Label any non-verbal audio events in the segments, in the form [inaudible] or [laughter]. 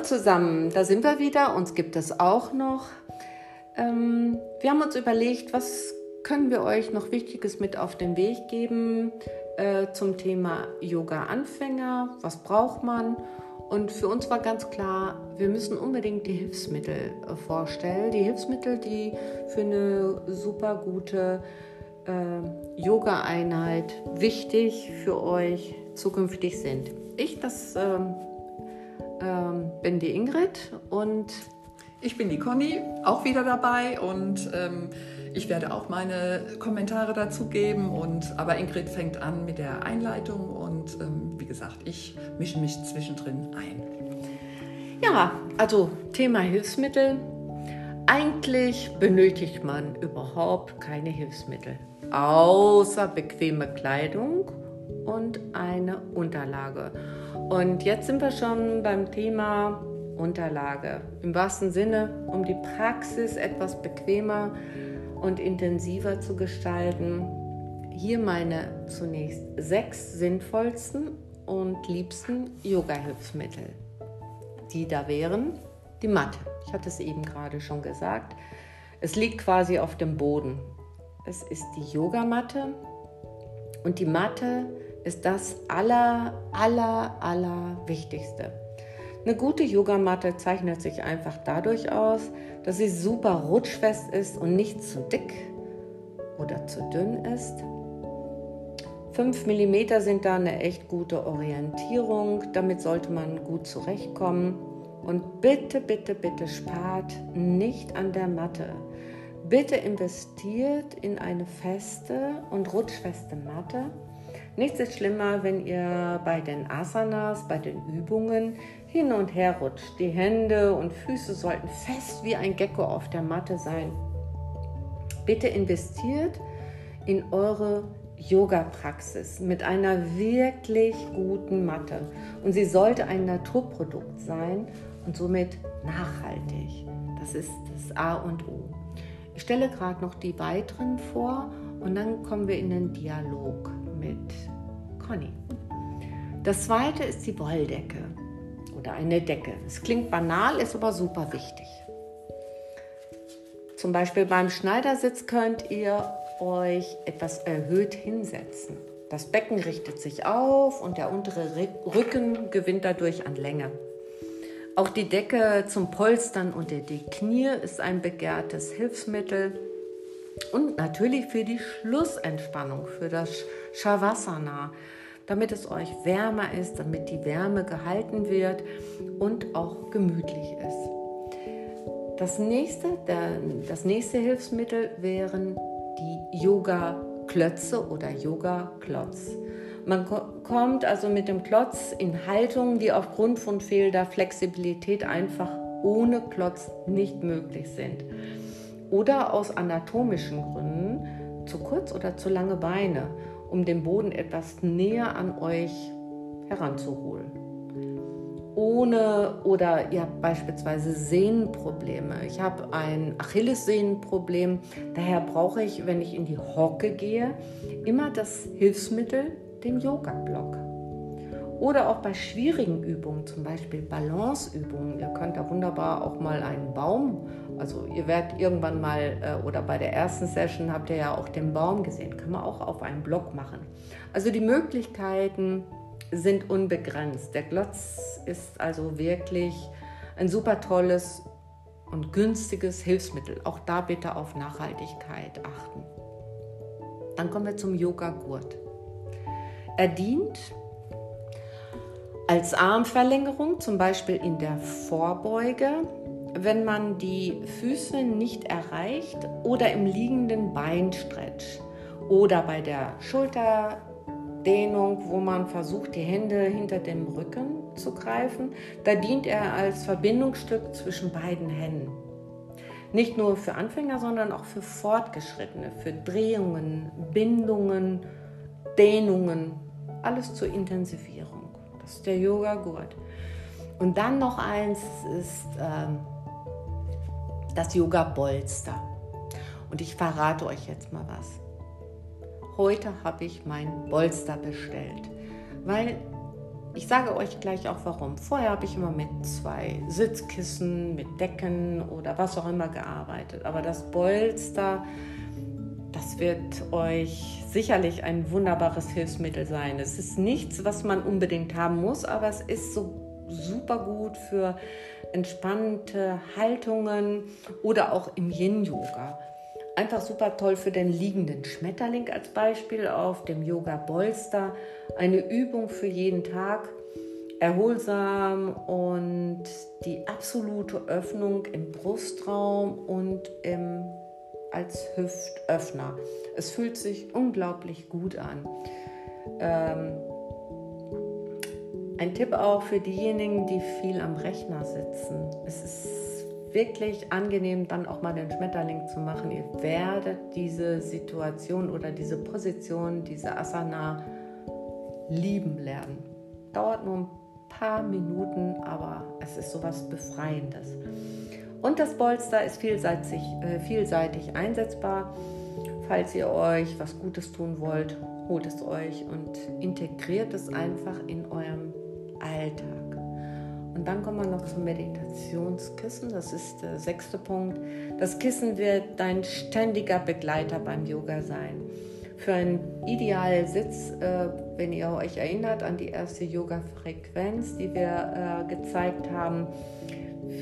Zusammen, da sind wir wieder. Uns gibt es auch noch. Ähm, wir haben uns überlegt, was können wir euch noch Wichtiges mit auf den Weg geben äh, zum Thema Yoga-Anfänger. Was braucht man? Und für uns war ganz klar, wir müssen unbedingt die Hilfsmittel äh, vorstellen. Die Hilfsmittel, die für eine super gute äh, Yoga-Einheit wichtig für euch zukünftig sind. Ich, das ähm, bin die Ingrid und ich bin die Conny, auch wieder dabei und ähm, ich werde auch meine Kommentare dazu geben. Und, aber Ingrid fängt an mit der Einleitung und ähm, wie gesagt, ich mische mich zwischendrin ein. Ja, also Thema Hilfsmittel. Eigentlich benötigt man überhaupt keine Hilfsmittel, außer bequeme Kleidung und eine Unterlage. Und jetzt sind wir schon beim Thema Unterlage. Im wahrsten Sinne, um die Praxis etwas bequemer und intensiver zu gestalten. Hier meine zunächst sechs sinnvollsten und liebsten Yoga-Hilfsmittel. Die da wären die Matte. Ich hatte es eben gerade schon gesagt. Es liegt quasi auf dem Boden. Es ist die Yogamatte und die Matte ist das aller, aller, aller Wichtigste. Eine gute Yogamatte zeichnet sich einfach dadurch aus, dass sie super rutschfest ist und nicht zu dick oder zu dünn ist. 5 mm sind da eine echt gute Orientierung. Damit sollte man gut zurechtkommen. Und bitte, bitte, bitte spart nicht an der Matte. Bitte investiert in eine feste und rutschfeste Matte Nichts ist schlimmer, wenn ihr bei den Asanas, bei den Übungen hin und her rutscht. Die Hände und Füße sollten fest wie ein Gecko auf der Matte sein. Bitte investiert in eure Yoga-Praxis mit einer wirklich guten Matte. Und sie sollte ein Naturprodukt sein und somit nachhaltig. Das ist das A und O. Ich stelle gerade noch die weiteren vor und dann kommen wir in den Dialog mit Conny. Das zweite ist die Wolldecke oder eine Decke. Es klingt banal, ist aber super wichtig. Zum Beispiel beim Schneidersitz könnt ihr euch etwas erhöht hinsetzen. Das Becken richtet sich auf und der untere Rücken gewinnt dadurch an Länge. Auch die Decke zum Polstern unter die Knie ist ein begehrtes Hilfsmittel. Und natürlich für die Schlussentspannung, für das Shavasana, damit es euch wärmer ist, damit die Wärme gehalten wird und auch gemütlich ist. Das nächste, der, das nächste Hilfsmittel wären die Yoga-Klötze oder Yoga-Klotz. Man kommt also mit dem Klotz in Haltungen, die aufgrund von fehlender Flexibilität einfach ohne Klotz nicht möglich sind oder aus anatomischen Gründen zu kurz oder zu lange Beine, um den Boden etwas näher an euch heranzuholen. Ohne oder ihr habt beispielsweise Sehnenprobleme. Ich habe ein Achillessehnenproblem, daher brauche ich, wenn ich in die Hocke gehe, immer das Hilfsmittel, den Yoga-Block. Oder auch bei schwierigen Übungen, zum Beispiel Balanceübungen. Ihr könnt da wunderbar auch mal einen Baum, also ihr werdet irgendwann mal, äh, oder bei der ersten Session habt ihr ja auch den Baum gesehen, kann man auch auf einem Block machen. Also die Möglichkeiten sind unbegrenzt. Der Glotz ist also wirklich ein super tolles und günstiges Hilfsmittel. Auch da bitte auf Nachhaltigkeit achten. Dann kommen wir zum Yoga-Gurt. Er dient als Armverlängerung, zum Beispiel in der Vorbeuge, wenn man die Füße nicht erreicht oder im liegenden Beinstretch oder bei der Schulterdehnung, wo man versucht, die Hände hinter dem Rücken zu greifen. Da dient er als Verbindungsstück zwischen beiden Händen. Nicht nur für Anfänger, sondern auch für Fortgeschrittene, für Drehungen, Bindungen, Dehnungen, alles zur Intensivierung. Ist der Yoga-Gurt. Und dann noch eins ist ähm, das Yoga-Bolster. Und ich verrate euch jetzt mal was. Heute habe ich mein Bolster bestellt, weil ich sage euch gleich auch warum. Vorher habe ich immer mit zwei Sitzkissen, mit Decken oder was auch immer gearbeitet. Aber das Bolster, wird euch sicherlich ein wunderbares Hilfsmittel sein. Es ist nichts, was man unbedingt haben muss, aber es ist so super gut für entspannte Haltungen oder auch im Yin-Yoga. Einfach super toll für den liegenden Schmetterling als Beispiel auf dem Yoga Bolster. Eine Übung für jeden Tag. Erholsam und die absolute Öffnung im Brustraum und im, als Hüftöffner. Es fühlt sich unglaublich gut an. Ähm, ein Tipp auch für diejenigen, die viel am Rechner sitzen. Es ist wirklich angenehm, dann auch mal den Schmetterling zu machen. Ihr werdet diese Situation oder diese Position, diese Asana lieben lernen. Dauert nur ein paar Minuten, aber es ist sowas Befreiendes. Und das Bolster ist vielseitig, äh, vielseitig einsetzbar. Falls ihr euch was Gutes tun wollt, holt es euch und integriert es einfach in eurem Alltag. Und dann kommen wir noch zum Meditationskissen. Das ist der sechste Punkt. Das Kissen wird dein ständiger Begleiter beim Yoga sein. Für einen idealen Sitz, äh, wenn ihr euch erinnert an die erste Yoga-Frequenz, die wir äh, gezeigt haben,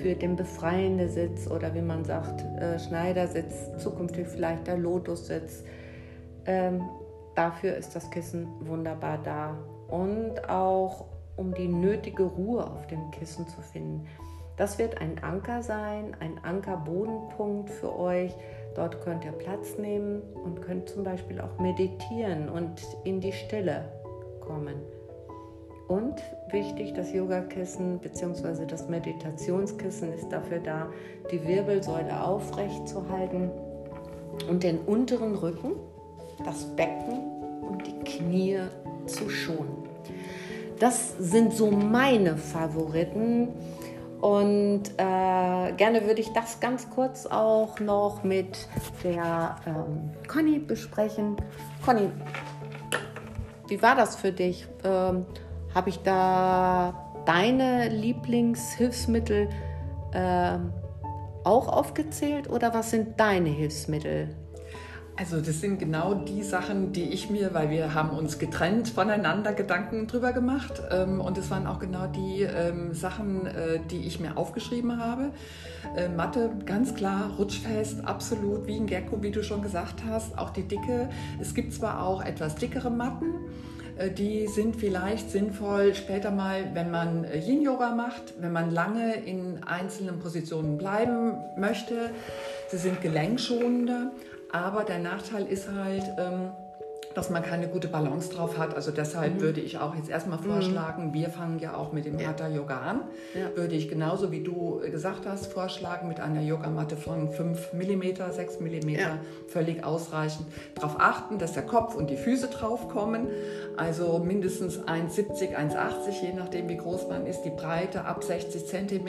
für den befreienden Sitz oder wie man sagt, äh, Schneidersitz, zukünftig vielleicht der Lotussitz. Ähm, dafür ist das Kissen wunderbar da. Und auch um die nötige Ruhe auf dem Kissen zu finden. Das wird ein Anker sein, ein Ankerbodenpunkt für euch. Dort könnt ihr Platz nehmen und könnt zum Beispiel auch meditieren und in die Stille kommen. Und wichtig, das Yogakissen bzw. das Meditationskissen ist dafür da, die Wirbelsäule aufrecht zu halten und den unteren Rücken, das Becken und die Knie zu schonen. Das sind so meine Favoriten. Und äh, gerne würde ich das ganz kurz auch noch mit der ähm, Conny besprechen. Conny, wie war das für dich? Ähm, Habe ich da deine Lieblingshilfsmittel äh, auch aufgezählt oder was sind deine Hilfsmittel? Also das sind genau die Sachen, die ich mir, weil wir haben uns getrennt voneinander Gedanken drüber gemacht ähm, und es waren auch genau die ähm, Sachen, äh, die ich mir aufgeschrieben habe. Äh, Mathe, ganz klar, rutschfest, absolut, wie ein Gecko, wie du schon gesagt hast, auch die Dicke. Es gibt zwar auch etwas dickere Matten, die sind vielleicht sinnvoll später mal, wenn man Yin-Yoga macht, wenn man lange in einzelnen Positionen bleiben möchte. Sie sind gelenkschonender, aber der Nachteil ist halt, ähm, dass man keine gute Balance drauf hat. Also deshalb mhm. würde ich auch jetzt erstmal mhm. vorschlagen, mhm. wir fangen ja auch mit dem. Hatha Yoga an. Ja. Würde ich genauso wie du gesagt hast, vorschlagen mit einer Yogamatte von 5 mm, 6 mm, ja. völlig ausreichend. Darauf achten, dass der Kopf und die Füße drauf kommen. Also mindestens 1,70, 1,80, je nachdem wie groß man ist. Die Breite ab 60 cm.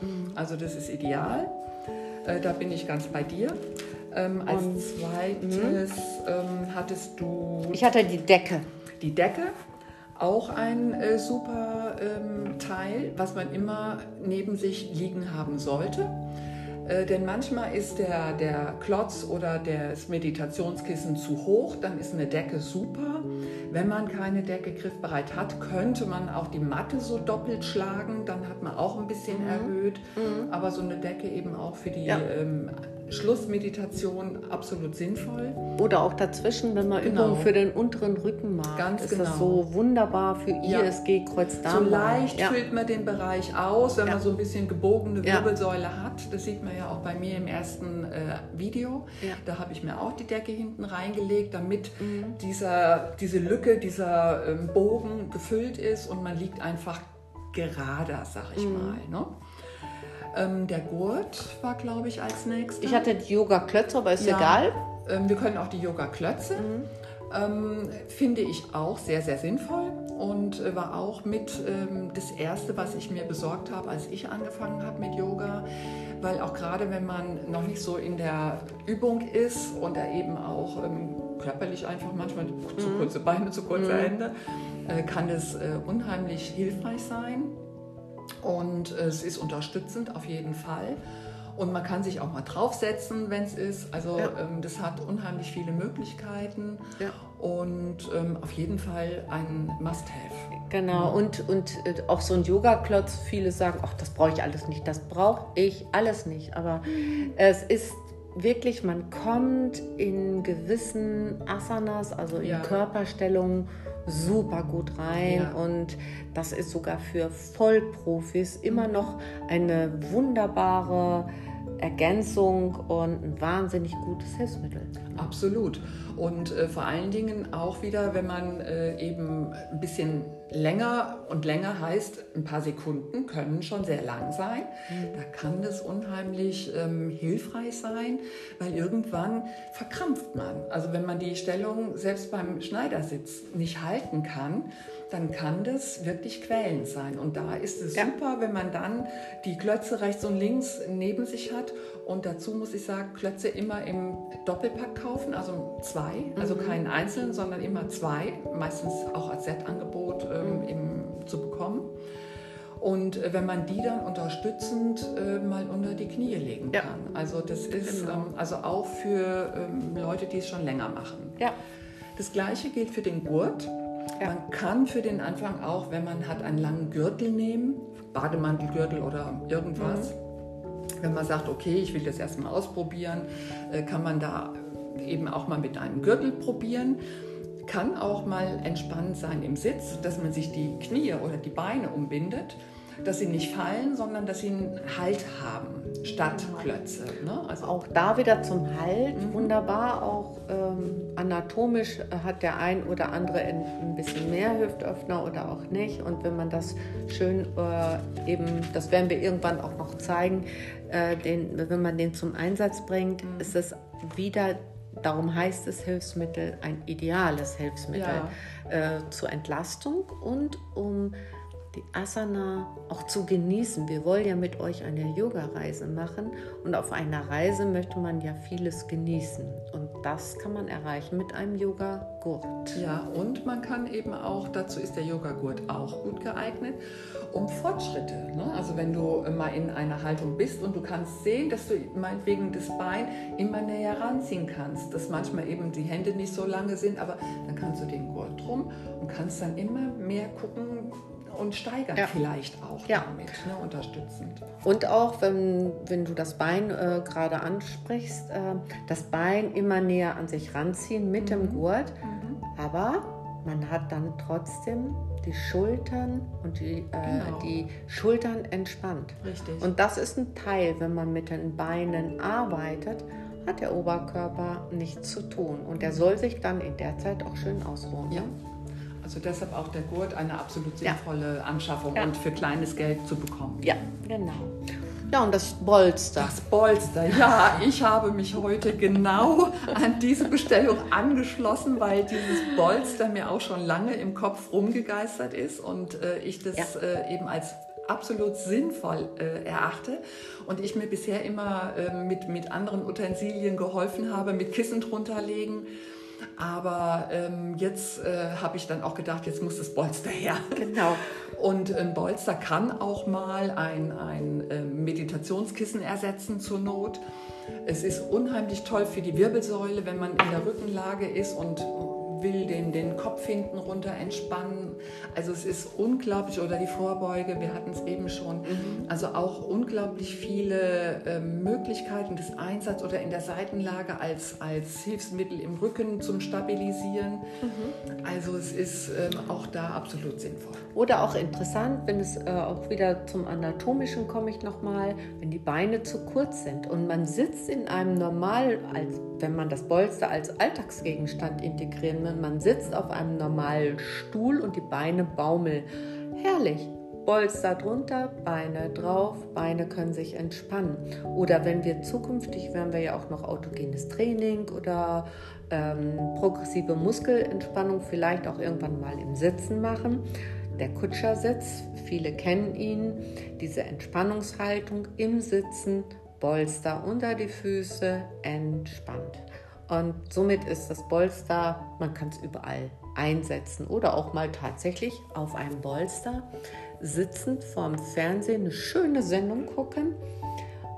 Mhm. Also das ist ideal. Äh, da bin ich ganz bei dir. Ähm, als Und, zweites ähm, hattest du. Ich hatte die Decke. Die Decke, auch ein äh, super ähm, Teil, was man immer neben sich liegen haben sollte. Äh, denn manchmal ist der, der Klotz oder das Meditationskissen zu hoch, dann ist eine Decke super. Wenn man keine Decke griffbereit hat, könnte man auch die Matte so doppelt schlagen, dann hat man auch ein bisschen mhm. erhöht. Mhm. Aber so eine Decke eben auch für die ja. ähm, Schlussmeditation absolut sinnvoll. Oder auch dazwischen, wenn man genau. Übungen für den unteren Rücken macht. Ganz ist genau. das so wunderbar für ISG Kreuzdarm. So leicht ja. füllt man den Bereich aus, wenn ja. man so ein bisschen gebogene Wirbelsäule ja. hat. Das sieht man ja auch bei mir im ersten äh, Video. Da habe ich mir auch die Decke hinten reingelegt, damit mhm. dieser, diese Lücke, dieser ähm, Bogen gefüllt ist und man liegt einfach gerader, sag ich mhm. mal. Ne? Ähm, der Gurt war, glaube ich, als nächstes. Ich hatte die Yoga-Klötze, aber ist ja, egal. Ähm, wir können auch die Yoga-Klötze. Mhm. Ähm, finde ich auch sehr, sehr sinnvoll und äh, war auch mit ähm, das Erste, was ich mir besorgt habe, als ich angefangen habe mit Yoga, weil auch gerade wenn man noch nicht so in der Übung ist und da eben auch ähm, körperlich einfach manchmal zu mhm. kurze Beine, zu kurze mhm. Hände, äh, kann es äh, unheimlich hilfreich sein. Und äh, es ist unterstützend auf jeden Fall. Und man kann sich auch mal draufsetzen, wenn es ist. Also ja. ähm, das hat unheimlich viele Möglichkeiten ja. und ähm, auf jeden Fall ein Must-Have. Genau, mhm. und, und äh, auch so ein Yoga-Klotz, viele sagen, ach, das brauche ich alles nicht, das brauche ich alles nicht. Aber es ist wirklich, man kommt in gewissen Asanas, also in ja. Körperstellungen, super gut rein ja. und das ist sogar für Vollprofis immer noch eine wunderbare Ergänzung und ein wahnsinnig gutes Hilfsmittel. Absolut. Und äh, vor allen Dingen auch wieder, wenn man äh, eben ein bisschen länger und länger heißt, ein paar Sekunden können schon sehr lang sein. Mhm. Da kann das unheimlich ähm, hilfreich sein, weil irgendwann verkrampft man. Also wenn man die Stellung selbst beim Schneidersitz nicht halten kann, dann kann das wirklich quälend sein. Und da ist es ja. super, wenn man dann die Klötze rechts und links neben sich hat. Und dazu muss ich sagen, Klötze immer im Doppelpack kaufen, also zwei, also mhm. keinen einzelnen, sondern immer zwei, meistens auch als Set-Angebot ähm, mhm. zu bekommen. Und äh, wenn man die dann unterstützend äh, mal unter die Knie legen kann. Ja. Also das ist genau. ähm, also auch für ähm, Leute, die es schon länger machen. Ja. Das gleiche gilt für den Gurt. Ja. Man kann für den Anfang auch, wenn man hat, einen langen Gürtel nehmen, Bademantelgürtel oder irgendwas. Mhm. Wenn man sagt, okay, ich will das erstmal ausprobieren, äh, kann man da eben auch mal mit einem Gürtel probieren. Kann auch mal entspannend sein im Sitz, dass man sich die Knie oder die Beine umbindet dass sie nicht fallen, sondern dass sie einen Halt haben statt Klötze. Ne? Also auch da wieder zum Halt, mhm. wunderbar. Auch ähm, anatomisch hat der ein oder andere ein bisschen mehr Hüftöffner oder auch nicht. Und wenn man das schön äh, eben, das werden wir irgendwann auch noch zeigen, äh, den, wenn man den zum Einsatz bringt, mhm. ist es wieder Darum heißt es Hilfsmittel ein ideales Hilfsmittel ja. äh, zur Entlastung und um die Asana auch zu genießen. Wir wollen ja mit euch eine Yoga-Reise machen und auf einer Reise möchte man ja vieles genießen und das kann man erreichen mit einem Yoga-Gurt. Ja, und man kann eben auch, dazu ist der Yoga-Gurt auch gut geeignet, um Fortschritte. Ne? Also wenn du mal in einer Haltung bist und du kannst sehen, dass du meinetwegen das Bein immer näher ranziehen kannst, dass manchmal eben die Hände nicht so lange sind, aber dann kannst du den Gurt drum und kannst dann immer mehr gucken, und steigern ja. vielleicht auch ja. damit, ne, unterstützend. Und auch, wenn, wenn du das Bein äh, gerade ansprichst, äh, das Bein immer näher an sich ranziehen mit mhm. dem Gurt, mhm. aber man hat dann trotzdem die Schultern und die, äh, genau. die Schultern entspannt. Richtig. Und das ist ein Teil, wenn man mit den Beinen arbeitet, hat der Oberkörper nichts zu tun. Und der soll sich dann in der Zeit auch schön ausruhen. Ja. Ne? Also deshalb auch der Gurt eine absolut sinnvolle ja. Anschaffung ja. und für kleines Geld zu bekommen. Ja, genau. Ja, und das Bolster. Das Bolster, ja. Ich habe mich heute genau an diese Bestellung angeschlossen, weil dieses Bolster mir auch schon lange im Kopf rumgegeistert ist und äh, ich das ja. äh, eben als absolut sinnvoll äh, erachte und ich mir bisher immer äh, mit, mit anderen Utensilien geholfen habe, mit Kissen drunter legen aber ähm, jetzt äh, habe ich dann auch gedacht, jetzt muss das Bolster her. Genau. [laughs] Und ein Bolster kann auch mal ein, ein äh, Meditationskissen ersetzen zur Not. Es ist unheimlich toll für die Wirbelsäule, wenn man in der Rückenlage ist und will den, den Kopf hinten runter entspannen. Also es ist unglaublich, oder die Vorbeuge, wir hatten es eben schon, mhm. also auch unglaublich viele äh, Möglichkeiten des Einsatzes oder in der Seitenlage als, als Hilfsmittel im Rücken zum Stabilisieren. Mhm. Also es ist ähm, auch da absolut sinnvoll. Oder auch interessant, wenn es äh, auch wieder zum Anatomischen komme ich nochmal, wenn die Beine zu kurz sind und man sitzt in einem normal, als, wenn man das Bolster als Alltagsgegenstand integrieren will, man sitzt auf einem normalen Stuhl und die Beine baumeln. Herrlich. Bolster drunter, Beine drauf, Beine können sich entspannen. Oder wenn wir zukünftig, werden wir ja auch noch autogenes Training oder ähm, progressive Muskelentspannung vielleicht auch irgendwann mal im Sitzen machen. Der Kutschersitz, viele kennen ihn, diese Entspannungshaltung im Sitzen, Bolster unter die Füße, entspannt. Und somit ist das Bolster, man kann es überall einsetzen oder auch mal tatsächlich auf einem Bolster sitzend vorm Fernsehen eine schöne Sendung gucken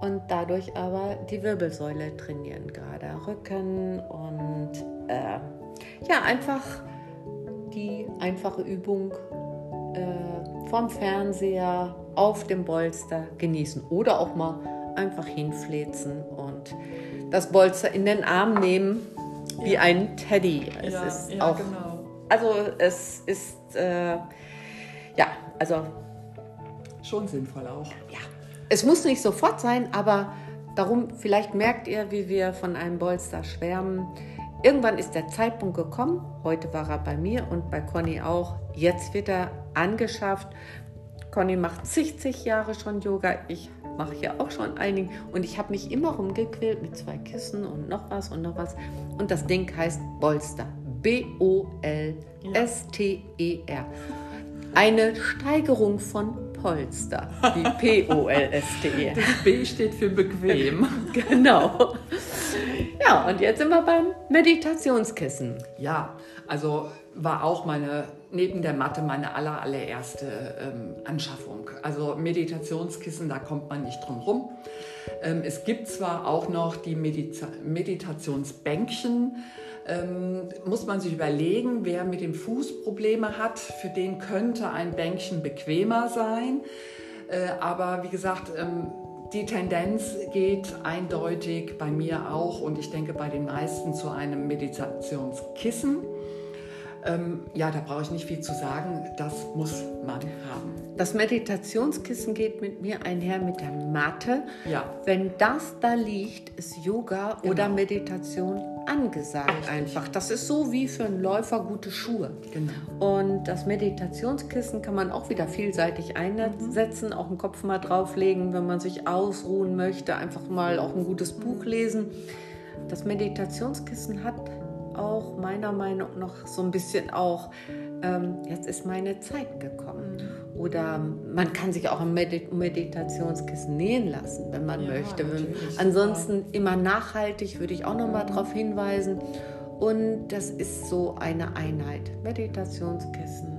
und dadurch aber die Wirbelsäule trainieren, gerade Rücken und äh, ja, einfach die einfache Übung äh, vom Fernseher auf dem Bolster genießen oder auch mal einfach hinfläzen und das Bolster in den Arm nehmen wie ja. ein Teddy. Es ja, ist ja, auch, genau. also es ist äh, ja, also schon sinnvoll auch. Ja, es muss nicht sofort sein, aber darum vielleicht merkt ihr, wie wir von einem Bolster schwärmen. Irgendwann ist der Zeitpunkt gekommen. Heute war er bei mir und bei Conny auch. Jetzt wird er angeschafft. Conny macht 60 Jahre schon Yoga. Ich mache ja auch schon einigen. Und ich habe mich immer rumgequält mit zwei Kissen und noch was und noch was. Und das Ding heißt Bolster. B-O-L-S-T-E-R. Eine Steigerung von Polster. Wie [laughs] P-O-L-S-T-E. Das B steht für bequem. [laughs] genau. Ja, und jetzt sind wir beim Meditationskissen. Ja, also war auch meine, neben der Matte, meine aller, allererste ähm, Anschaffung. Also Meditationskissen, da kommt man nicht drum rum. Ähm, es gibt zwar auch noch die Medita Meditationsbänkchen, ähm, muss man sich überlegen, wer mit dem Fuß Probleme hat, für den könnte ein Bänkchen bequemer sein. Äh, aber wie gesagt, ähm, die Tendenz geht eindeutig bei mir auch und ich denke bei den meisten zu einem Meditationskissen. Ähm, ja, da brauche ich nicht viel zu sagen. Das muss man haben. Das Meditationskissen geht mit mir einher mit der Matte. Ja. Wenn das da liegt, ist Yoga genau. oder Meditation angesagt Richtig. einfach. Das ist so wie für einen Läufer gute Schuhe. Genau. Und das Meditationskissen kann man auch wieder vielseitig einsetzen, mhm. auch einen Kopf mal drauflegen, wenn man sich ausruhen möchte, einfach mal auch ein gutes Buch lesen. Das Meditationskissen hat auch meiner Meinung nach so ein bisschen auch, ähm, jetzt ist meine Zeit gekommen. Mhm. Oder man kann sich auch ein Medit Meditationskissen nähen lassen, wenn man ja, möchte. Ansonsten immer nachhaltig würde ich auch noch mal darauf hinweisen. Und das ist so eine Einheit. Meditationskissen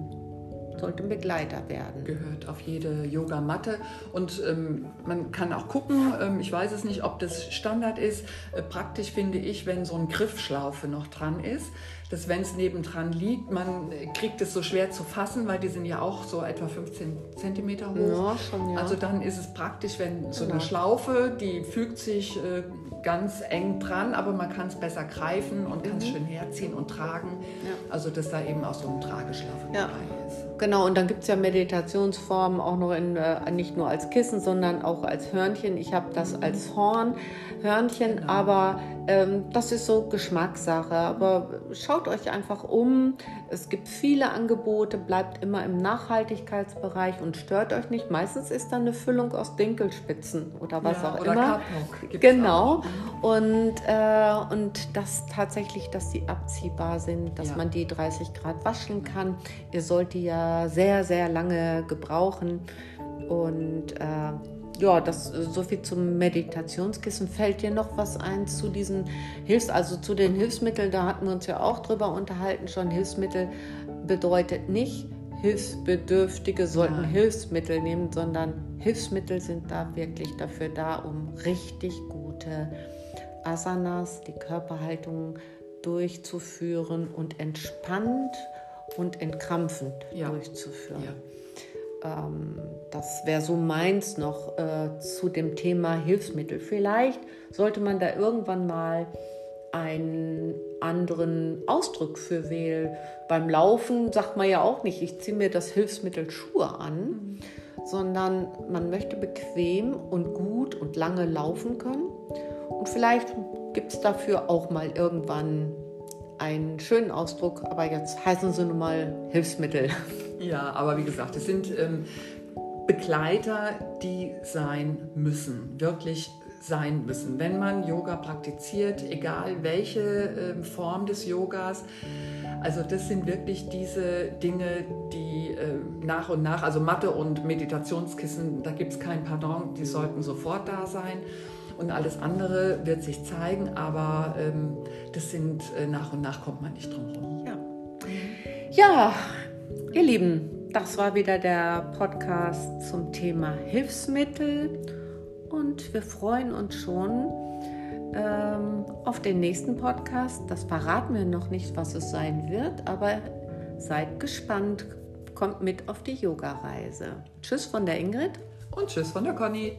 sollte ein Begleiter werden. Gehört auf jede Yogamatte. Und ähm, man kann auch gucken, ähm, ich weiß es nicht, ob das Standard ist. Äh, praktisch finde ich, wenn so ein Griffschlaufe noch dran ist, dass wenn es nebendran liegt, man kriegt es so schwer zu fassen, weil die sind ja auch so etwa 15 Zentimeter hoch. Ja, schon, ja. Also dann ist es praktisch, wenn so eine genau. Schlaufe, die fügt sich äh, ganz eng dran, aber man kann es besser greifen und kann es mhm. schön herziehen und tragen. Ja. Also dass da eben auch so eine Trageschlaufe ja. dabei ist. Genau, und dann gibt es ja Meditationsformen auch noch in, äh, nicht nur als Kissen, sondern auch als Hörnchen. Ich habe das mhm. als Horn, Hörnchen, genau. aber das ist so Geschmackssache. Aber schaut euch einfach um. Es gibt viele Angebote, bleibt immer im Nachhaltigkeitsbereich und stört euch nicht. Meistens ist da eine Füllung aus Dinkelspitzen oder was ja, auch oder immer. Genau. Und, äh, und das tatsächlich, dass die abziehbar sind, dass ja. man die 30 Grad waschen kann. Ihr sollt die ja sehr, sehr lange gebrauchen. Und äh, ja, das so viel zum Meditationskissen. Fällt dir noch was ein zu diesen Hilfs, also zu den Hilfsmitteln? Da hatten wir uns ja auch drüber unterhalten. Schon Hilfsmittel bedeutet nicht, Hilfsbedürftige sollten Nein. Hilfsmittel nehmen, sondern Hilfsmittel sind da wirklich dafür da, um richtig gute Asanas, die Körperhaltung durchzuführen und entspannt und entkrampfend ja. durchzuführen. Ja. Ähm, das wäre so meins noch äh, zu dem Thema Hilfsmittel. Vielleicht sollte man da irgendwann mal einen anderen Ausdruck für wählen. Beim Laufen sagt man ja auch nicht, ich ziehe mir das Hilfsmittel Schuhe an, mhm. sondern man möchte bequem und gut und lange laufen können. Und vielleicht gibt es dafür auch mal irgendwann einen schönen Ausdruck, aber jetzt heißen sie nun mal Hilfsmittel. [laughs] Ja, aber wie gesagt, es sind ähm, Begleiter, die sein müssen, wirklich sein müssen. Wenn man Yoga praktiziert, egal welche äh, Form des Yogas, also das sind wirklich diese Dinge, die äh, nach und nach, also Matte und Meditationskissen, da gibt es kein Pardon, die sollten sofort da sein. und alles andere wird sich zeigen, aber ähm, das sind äh, nach und nach kommt man nicht drum herum. Ja. ja, ihr Lieben, das war wieder der Podcast zum Thema Hilfsmittel und wir freuen uns schon ähm, auf den nächsten Podcast. Das verraten wir noch nicht, was es sein wird, aber seid gespannt. Kommt mit auf die Yoga-Reise. Tschüss von der Ingrid. Und tschüss von der Conny.